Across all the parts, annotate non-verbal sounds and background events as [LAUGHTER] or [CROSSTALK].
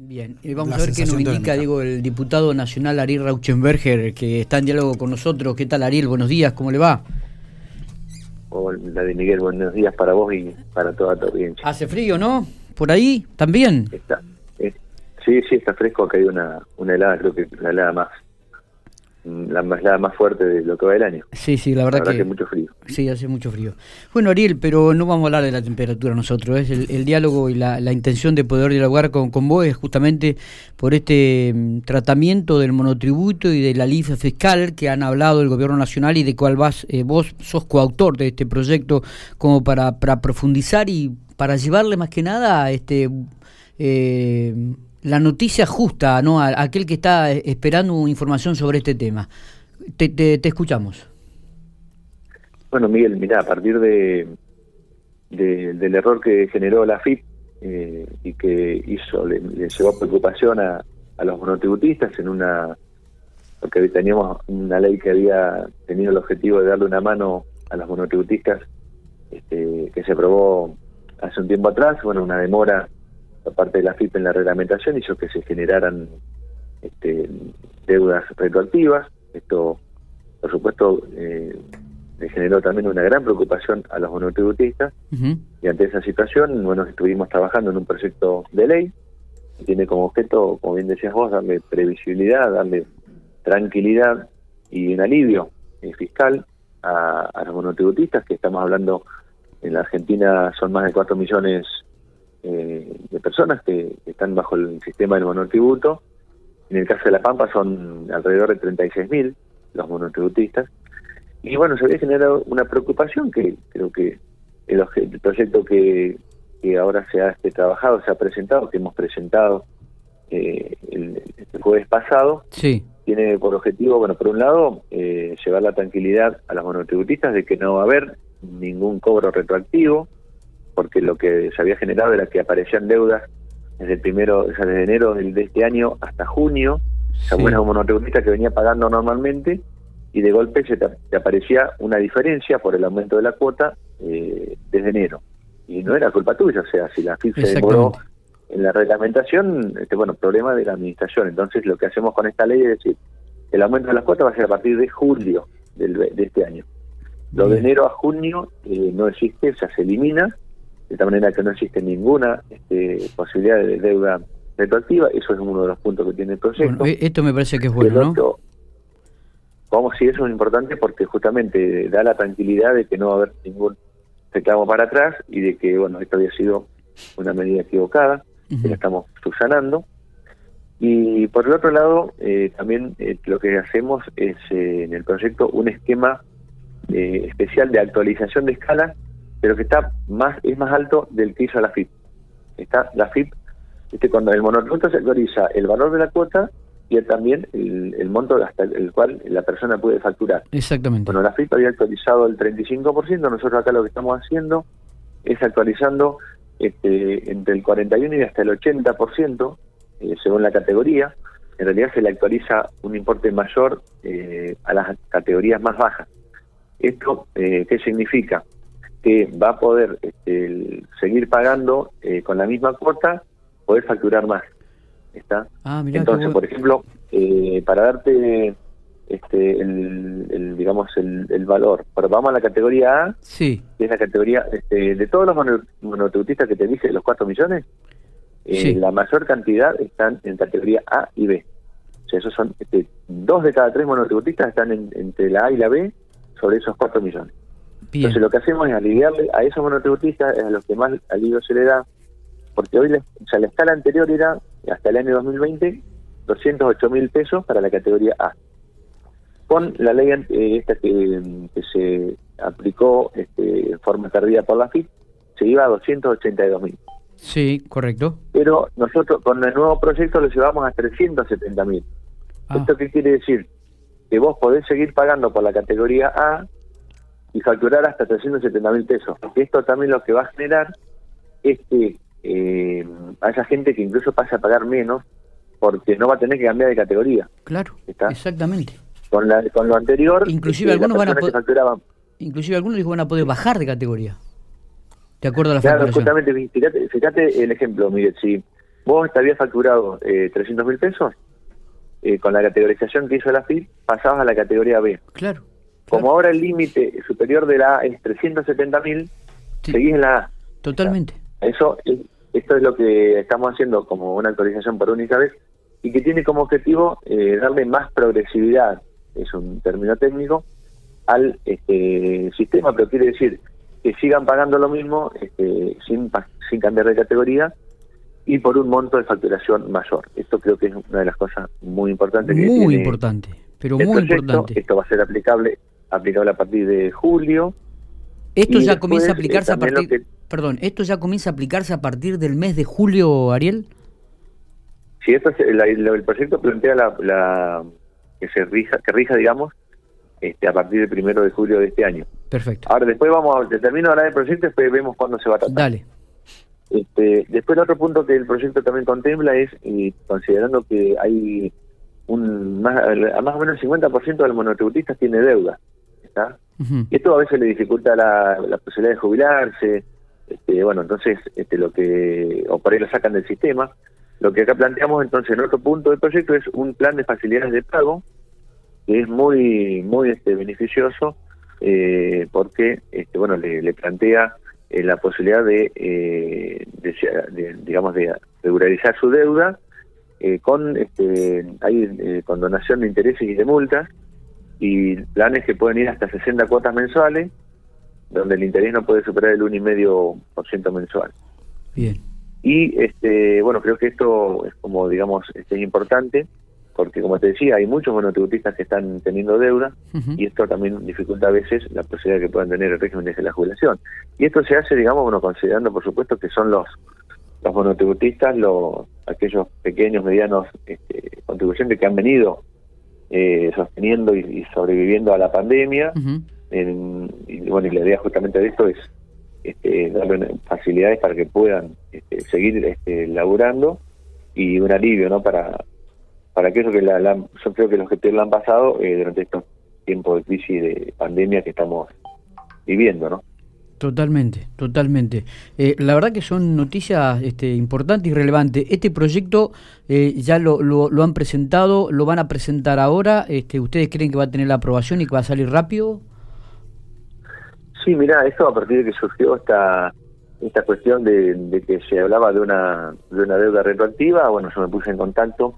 Bien, y vamos a ver qué nos indica, digo, el diputado nacional Ariel Rauchenberger, que está en diálogo con nosotros. ¿Qué tal, Ariel? Buenos días, ¿cómo le va? Hola, de Miguel, buenos días para vos y para toda tu audiencia. Hace frío, ¿no? ¿Por ahí también? Está, sí, sí, está fresco, acá hay una, una helada, creo que la helada más la más, más fuerte de lo que va el año. Sí, sí, la verdad, que, mucho frío. Sí, hace mucho frío. Bueno, Ariel, pero no vamos a hablar de la temperatura nosotros, es el, diálogo y la, intención de poder dialogar con, con vos es justamente por este mm, tratamiento del monotributo y de la LIFE fiscal que han hablado el gobierno nacional y de cuál vas, eh, vos sos coautor de este proyecto como para, para profundizar y para llevarle más que nada este eh, la noticia justa ¿no? a, aquel que está esperando información sobre este tema. Te, te, escuchamos. Bueno, Miguel, mira, a partir de, del error que generó la FIP eh, y que hizo, le, llevó preocupación a, a los monotributistas en una porque teníamos una ley que había tenido el objetivo de darle una mano a los monotributistas este, que se aprobó hace un tiempo atrás, bueno, una demora parte de la FIP en la reglamentación hizo que se generaran este, deudas retroactivas. Esto, por supuesto, eh, le generó también una gran preocupación a los monotributistas. Y ante esa situación, bueno, estuvimos trabajando en un proyecto de ley que tiene como objeto, como bien decías vos, darle previsibilidad, darle tranquilidad y un alivio eh, fiscal a, a los monotributistas, que estamos hablando en la Argentina son más de 4 millones eh, de personas que, están bajo el sistema del monotributo. En el caso de La Pampa son alrededor de 36.000 los monotributistas. Y bueno, se había generado una preocupación que creo que el, proyecto que, ahora se ha este, trabajado, se ha presentado, que hemos presentado eh, el, jueves pasado, sí. tiene por objetivo, bueno, por un lado, eh, llevar la tranquilidad a los monotributistas de que no va a haber ningún cobro retroactivo, porque lo que se había generado era que aparecían deudas desde el primero, o sea, desde enero de este año hasta junio, esa buena monotributista que venía pagando normalmente y de golpe se te, aparecía una diferencia por el aumento de la cuota eh, desde enero. Y no era culpa tuya, o sea, si la FIP se demoró en la reglamentación, este, bueno, problema de la administración. Entonces lo que hacemos con esta ley es decir, el aumento de la cuota va a ser a partir de julio del, de este año. Lo de enero a junio eh, no existe, o sea, se elimina de tal manera que no existe ninguna este, posibilidad de deuda retroactiva, eso es uno de los puntos que tiene el proyecto. E-, esto me parece que es bueno, ¿no? Vamos, sí, eso es importante porque justamente da la tranquilidad de que no va a haber ningún reclamo para atrás y de que, bueno, esto había sido una medida equivocada, que la estamos subsanando. Y por el otro lado, eh, también eh, lo que hacemos es eh, en el proyecto un esquema especial de actualización de escala pero que está más es más alto del que hizo la FIP. Está la FIP, este, cuando el monotributo se actualiza el valor de la cuota y también el, monto hasta el cual la persona puede facturar. Exactamente. Bueno, la FIP había actualizado el 35%, nosotros acá lo que estamos haciendo es actualizando este, entre el 41 y hasta el 80%, eh, según la categoría. En realidad se le actualiza un importe mayor eh, a las categorías más bajas. ¿Esto eh, qué significa? Que va a poder este, seguir pagando eh, con la misma cuota, poder facturar más. ¿Está? Ah, Entonces, por ejemplo, eh, para darte este, el, digamos el, valor, pero vamos a la categoría A, sí. que es la categoría este, de todos los monotributistas que te dije, los 4 millones, eh, la mayor cantidad están en categoría A y B. O sea, esos son este, dos de cada tres monotributistas están entre la A y la B sobre esos 4 millones. Entonces lo que hacemos es aliviarle a esos monotributistas, a los que más alivio se le da, porque hoy, o sea, la escala anterior era, hasta el año 2020, 208 mil pesos para la categoría A. Con la ley eh, esta que, se aplicó este, en forma tardía por la FIP, se iba a 282 mil. Sí, correcto. Pero nosotros con el nuevo proyecto lo llevamos a 370 mil. Ah. ¿Esto qué quiere decir? Que vos podés seguir pagando por la categoría A y facturar hasta 370 mil pesos. Esto también lo que va a generar es que eh, a esa gente que incluso pase a pagar menos porque no va a tener que cambiar de categoría. Claro, exactamente. Con, la, con lo anterior, inclusive algunos van a poder, inclusive algunos van a poder bajar de categoría. De acuerdo a la Claro, justamente, fíjate, fíjate el ejemplo, Miguel, si vos te habías facturado eh, 300 mil pesos, eh, con la categorización que hizo la FIP, pasabas a la categoría B. Claro. Como ahora el límite superior de la A es 370 mil, seguís en la A. Totalmente. Eso, esto es lo que estamos haciendo como una actualización por única vez y que tiene como objetivo eh, darle más progresividad, es un término técnico, al este, sistema, pero quiere decir que sigan pagando lo mismo este, sin, sin cambiar de categoría y por un monto de facturación mayor. Esto creo que es una de las cosas muy importantes. Muy importante, pero muy importante. Esto va a ser aplicable, aplicable a partir de julio. Esto ya comienza a aplicarse a partir... Perdón, ¿esto ya comienza a aplicarse a partir del mes de julio, Ariel? Sí, esto es, el proyecto plantea la, que se rija, que rija, digamos, este, a partir del primero de julio de este año. Perfecto. Ahora después vamos a termino hablar del proyecto después vemos cuándo se va a tratar. Dale. Este, después el otro punto que el proyecto también contempla es, y considerando que hay un más, más o menos el 50% de los monotributistas tiene deuda, ¿está? Y esto a veces le dificulta la, la posibilidad de jubilarse, este, bueno, entonces este, lo que, o por ahí lo sacan del sistema, lo que acá planteamos entonces en otro punto del proyecto es un plan de facilidades de pago que es muy muy este, beneficioso eh, porque este, bueno le, plantea eh, la posibilidad de, eh, digamos de regularizar su deuda con este hay con donación de intereses y de multas y planes que pueden ir hasta 60 cuotas mensuales donde el interés no puede superar el 1,5% mensual. Bien. Y este, bueno, creo que esto es como, digamos, este, es importante, porque como te decía, hay muchos monotributistas que están teniendo deuda y esto también dificulta a veces la posibilidad que puedan tener el régimen de la jubilación. Y esto se hace, digamos, bueno, considerando por supuesto que son los los monotributistas, los aquellos pequeños, medianos este, contribuyentes que han venido eh, sosteniendo y, sobreviviendo a la pandemia. y bueno, y la idea justamente de esto es este, darle facilidades para que puedan este, seguir este, laburando y un alivio no para para aquellos que la, yo creo que los que lo han pasado eh, durante estos tiempos de crisis de pandemia que estamos viviendo no Totalmente, totalmente. Eh, la verdad que son noticias este, importantes y relevantes. Este proyecto eh, ya lo, lo, han presentado, lo van a presentar ahora. Este, ¿Ustedes creen que va a tener la aprobación y que va a salir rápido? Sí, mira, esto a partir de que surgió esta esta cuestión de, que se hablaba de una de una deuda retroactiva, bueno, yo me puse en contacto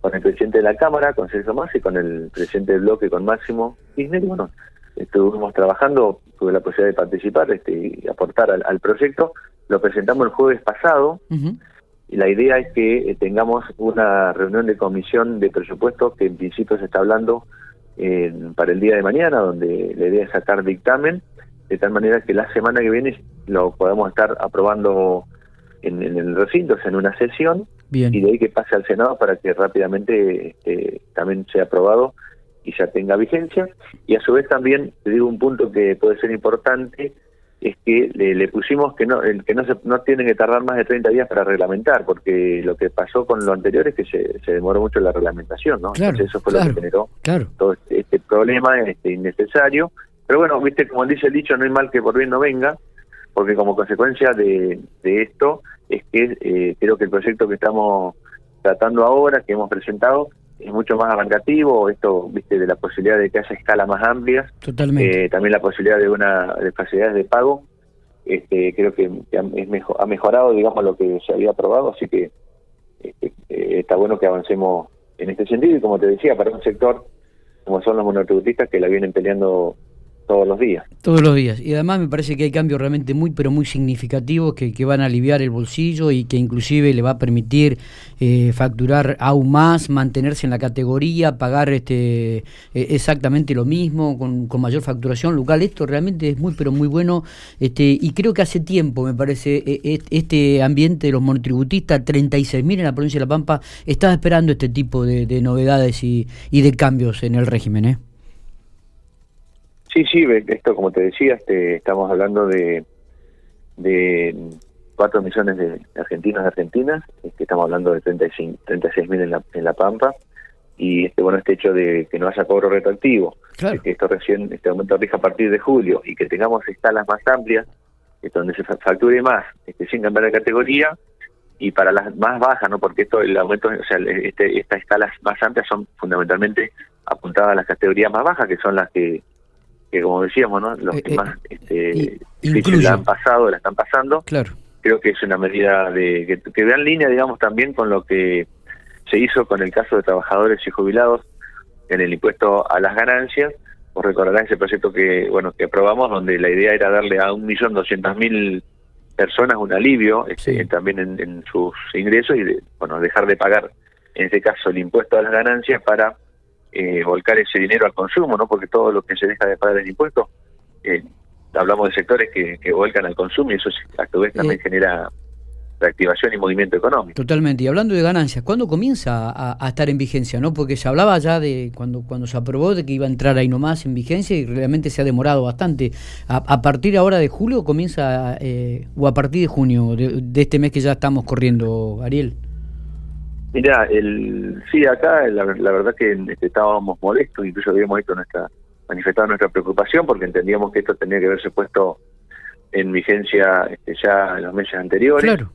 con el presidente de la Cámara, con Sergio Massa, y con el presidente del bloque, con Máximo Kirchner, bueno, estuvimos trabajando, tuve la posibilidad de participar este, y aportar al, proyecto, lo presentamos el jueves pasado, y la idea es que eh, tengamos una reunión de comisión de presupuesto que en principio se está hablando eh, para el día de mañana, donde la idea es sacar dictamen, de tal manera que la semana que viene lo podemos estar aprobando en, el recinto, en una sesión, y de ahí que pase al Senado para que rápidamente este, también sea aprobado y ya tenga vigencia. Y a su vez también, te digo un punto que puede ser importante, es que le, pusimos que no que no se no tienen que tardar más de 30 días para reglamentar, porque lo que pasó con lo anterior es que se, se demoró mucho la reglamentación, ¿no? Entonces eso fue lo que generó todo este, este problema este innecesario pero bueno, viste, como dice el dicho, no hay mal que por bien no venga, porque como consecuencia de, esto es que eh, creo que el proyecto que estamos tratando ahora, que hemos presentado, es mucho más arrancativo, esto, viste, de la posibilidad de que haya escalas más amplias, Totalmente. Eh, también la posibilidad de una de facilidades de pago, este, creo que es mejor, ha mejorado, digamos, lo que se había aprobado, así que este, eh, está bueno que avancemos en este sentido y como te decía, para un sector como son los monotributistas que la vienen peleando todos los días. Todos los días. Y además me parece que hay cambios realmente muy, pero muy significativos que, van a aliviar el bolsillo y que inclusive le va a permitir eh, facturar aún más, mantenerse en la categoría, pagar este eh, exactamente lo mismo, con, mayor facturación local. Esto realmente es muy, pero muy bueno. este Y creo que hace tiempo, me parece, e, este ambiente de los monotributistas, 36.000 en la provincia de La Pampa, estaba esperando este tipo de, de novedades y, y de cambios en el régimen. ¿eh? Sí, sí, esto como te decía, este, estamos hablando de, de 4 millones de argentinos y argentinas, este, estamos hablando de 36 mil en la, en la Pampa, y este bueno este hecho de que no haya cobro retroactivo, que esto recién, este aumento rija a partir de julio, y que tengamos escalas más amplias, donde se facture más, este, sin cambiar de categoría, y para las más bajas, ¿no? Porque esto, el aumento, o sea, este, estas escalas más amplias son fundamentalmente apuntadas a las categorías más bajas, que son las que, que como decíamos, ¿no? Los que más este, la han pasado, la están pasando. Claro. Creo que es una medida de que, que en línea, digamos, también con lo que se hizo con el caso de trabajadores y jubilados en el impuesto a las ganancias. Os recordarán ese proyecto que bueno que aprobamos, donde la idea era darle a un millón doscientos mil personas un alivio este, también en, sus ingresos y bueno dejar de pagar en este caso el impuesto a las ganancias para eh, volcar ese dinero al consumo, no porque todo lo que se deja de pagar el impuesto eh, hablamos de sectores que, que vuelcan al consumo y eso a su vez también genera activación y movimiento económico. Totalmente. Y hablando de ganancias, ¿cuándo comienza a, estar en vigencia? no Porque se hablaba ya de cuando, cuando se aprobó de que iba a entrar ahí nomás en vigencia y realmente se ha demorado bastante. ¿A, partir ahora de julio comienza eh, o a partir de junio de, este mes que ya estamos corriendo, Ariel? Mira, el, sí, acá la, verdad que este, estábamos molestos, incluso habíamos esto nuestra, manifestado nuestra preocupación porque entendíamos que esto tenía que haberse puesto en vigencia este, ya en los meses anteriores. Claro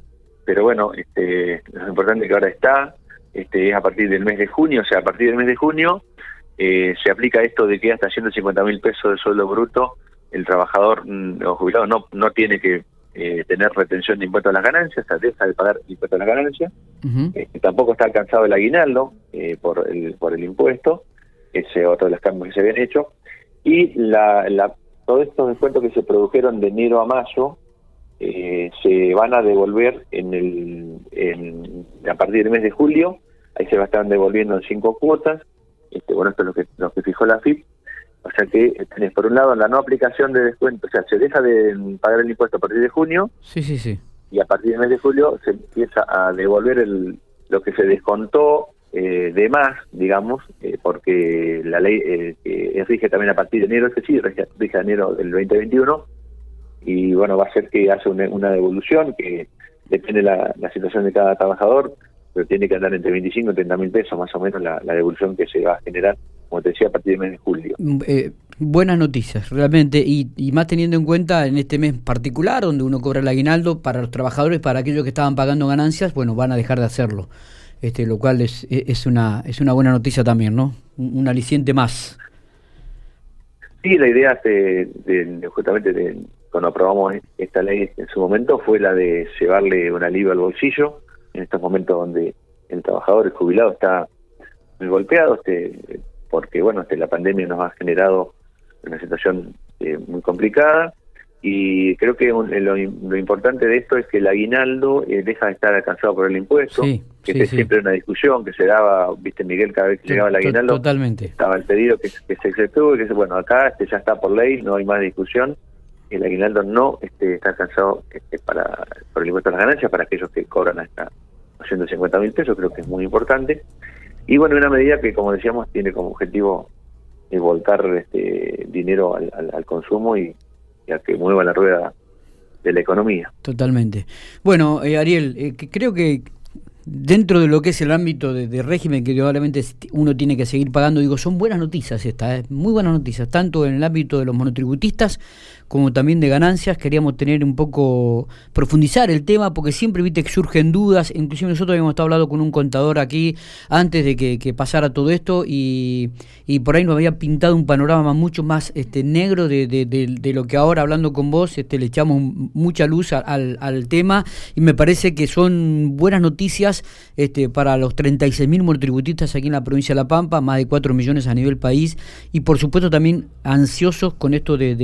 pero bueno, este, lo importante que ahora está, este, es a partir del mes de junio, o sea, a partir del mes de junio eh, se aplica esto de que hasta 150 mil pesos de sueldo bruto el trabajador mm, o jubilado no, no tiene que eh, tener retención de impuestos a las ganancias, o sea, deja de pagar impuestos a las ganancias, este, tampoco está alcanzado el aguinaldo eh, por, el, por el impuesto, ese otro de los cambios que se habían hecho, y la, la, todos estos descuentos que se produjeron de enero a mayo, eh, se van a devolver en el a partir del mes de julio, ahí se va a estar devolviendo en cinco cuotas, este, bueno, esto es lo que, lo que fijó la FIP, o sea que tenés por un lado la no aplicación de descuento, o sea, se deja de pagar el impuesto a partir de junio, sí, sí, sí. y a partir del mes de julio se empieza a devolver el, lo que se descontó eh, de más, digamos, eh, porque la ley eh, que rige también a partir de enero, es sí, rige, rige enero del 2021, y bueno, va a ser que hace una, devolución que depende la, la situación de cada trabajador, pero tiene que andar entre 25 y 30 mil pesos más o menos la, devolución que se va a generar, como te decía, a partir del mes de julio. Mm, eh, buenas noticias, realmente, y, y, más teniendo en cuenta en este mes particular, donde uno cobra el aguinaldo para los trabajadores, para aquellos que estaban pagando ganancias, bueno, van a dejar de hacerlo, este, lo cual es, es, una, es una buena noticia también, ¿no? Un, aliciente más. Sí, la idea de, de justamente de cuando aprobamos esta ley en su momento fue la de llevarle un alivio al bolsillo en estos momentos donde el trabajador, el jubilado está muy golpeado, este, porque bueno, este, la pandemia nos ha generado una situación eh, muy complicada y creo que lo, importante de esto es que el aguinaldo eh, deja de estar alcanzado por el impuesto, que es siempre una discusión que se daba, viste Miguel, cada vez que llegaba el aguinaldo, totalmente. estaba el pedido que, que se exceptúe, que bueno, acá este ya está por ley, no hay más discusión, el aguinaldo no este, está alcanzado este, para, por el impuesto a las ganancias para aquellos que cobran hasta 250 mil pesos, creo que es muy importante. Y bueno, una medida que, como decíamos, tiene como objetivo eh, volcar este, dinero al, al, consumo y, a que mueva la rueda de la economía. Totalmente. Bueno, eh, Ariel, eh, creo que dentro de lo que es el ámbito de, régimen que probablemente uno tiene que seguir pagando, digo, son buenas noticias estas, muy buenas noticias, tanto en el ámbito de los monotributistas como también de ganancias, queríamos tener un poco, profundizar el tema, porque siempre viste que surgen dudas, inclusive nosotros habíamos estado hablando con un contador aquí antes de que, pasara todo esto y, y, por ahí nos había pintado un panorama mucho más este, negro de, de, lo que ahora hablando con vos este, le echamos mucha luz al, al tema. Y me parece que son buenas noticias este, para los 36.000 monotributistas aquí en la provincia de La Pampa, más de 4 millones a nivel país. Y por supuesto también ansiosos con esto de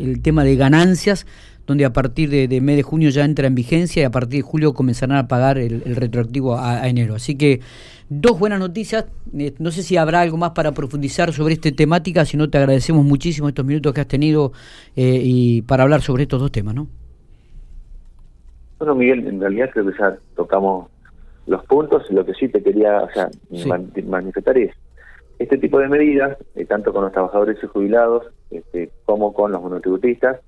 el tema de ganancias, donde a partir de, mes de junio ya entra en vigencia y a partir de julio comenzarán a pagar el, retroactivo a, enero. Así que dos buenas noticias. Eh, no sé si habrá algo más para profundizar sobre esta temática, si no te agradecemos muchísimo estos minutos que has tenido eh, y para hablar sobre estos dos temas, ¿no? Bueno, Miguel, en realidad creo que ya tocamos los puntos. Lo que sí te quería o sea, manifestar es este tipo de medidas, eh, tanto con los trabajadores y jubilados este, como con los monotributistas,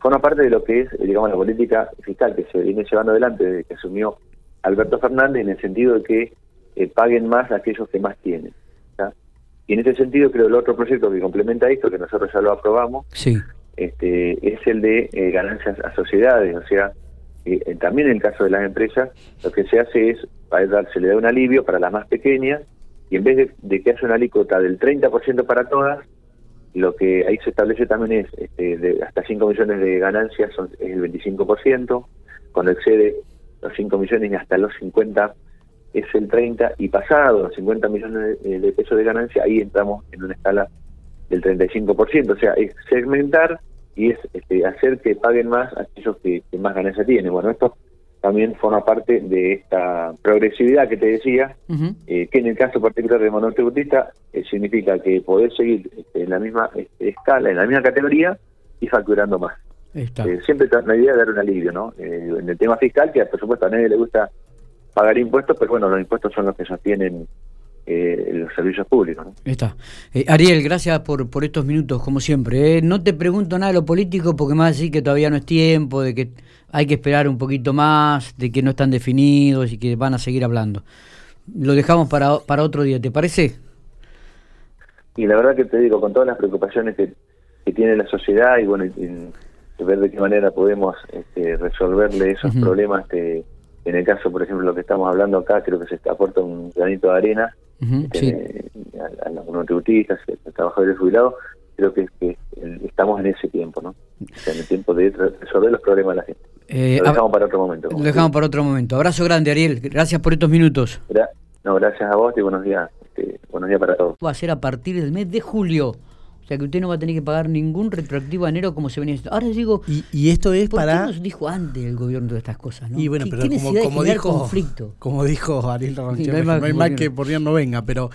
forma parte de lo que es, digamos, la política fiscal que se viene llevando adelante desde que asumió Alberto Fernández en el sentido de que eh, paguen más aquellos que más tienen. Y en ese sentido creo el otro proyecto que complementa esto, que nosotros ya lo aprobamos, sí. este, es el de eh, ganancias a sociedades, o sea, eh, también en el caso de las empresas, lo que se hace es, dar, se le da un alivio para las más pequeñas, y en vez de, que haya una alícuota del 30% para todas, lo que ahí se establece también es este, de hasta 5 millones de ganancias son, es el 25%, cuando excede los 5 millones y hasta los 50 es el 30 y pasado los 50 millones de, pesos de ganancia, ahí entramos en una escala del 35%, o sea, es segmentar y es este, hacer que paguen más aquellos que, más ganancia tienen. Bueno, esto también forma parte de esta progresividad que te decía, eh, que en el caso particular de monotributista eh, significa que podés seguir este, en la misma este, escala, en la misma categoría y facturando más. Eh, siempre la idea de dar un alivio, ¿no? en el tema fiscal, que por supuesto a nadie le gusta pagar impuestos, pero bueno, los impuestos son los que sostienen eh, los servicios públicos. ¿no? Está. Eh, Ariel, gracias por, por estos minutos, como siempre. ¿eh? No te pregunto nada de lo político porque me vas a decir que todavía no es tiempo, de que hay que esperar un poquito más, de que no están definidos y que van a seguir hablando. Lo dejamos para, para otro día, ¿te parece? Y la verdad que te digo, con todas las preocupaciones que, tiene la sociedad y bueno, ver de qué manera podemos este, resolverle esos problemas que en el caso, por ejemplo, lo que estamos hablando acá, creo que se aporta un granito de arena este, a, los monotributistas, a los trabajadores jubilados, creo que, estamos en ese tiempo, ¿no? en el tiempo de resolver los problemas de la gente. Eh, lo dejamos para otro momento. Lo dejamos para otro momento. Abrazo grande, Ariel. Gracias por estos minutos. no, gracias a vos y buenos días. Este, buenos días para todos. Va a ser a partir del mes de julio. O sea que usted no va a tener que pagar ningún retroactivo a enero como se venía Ahora digo, y, esto es ¿por para. qué nos dijo antes el gobierno de estas cosas? ¿no? Y bueno, pero como, como dijo, conflicto? [LAUGHS] como dijo Ariel no hay, mal que por Dios no venga, pero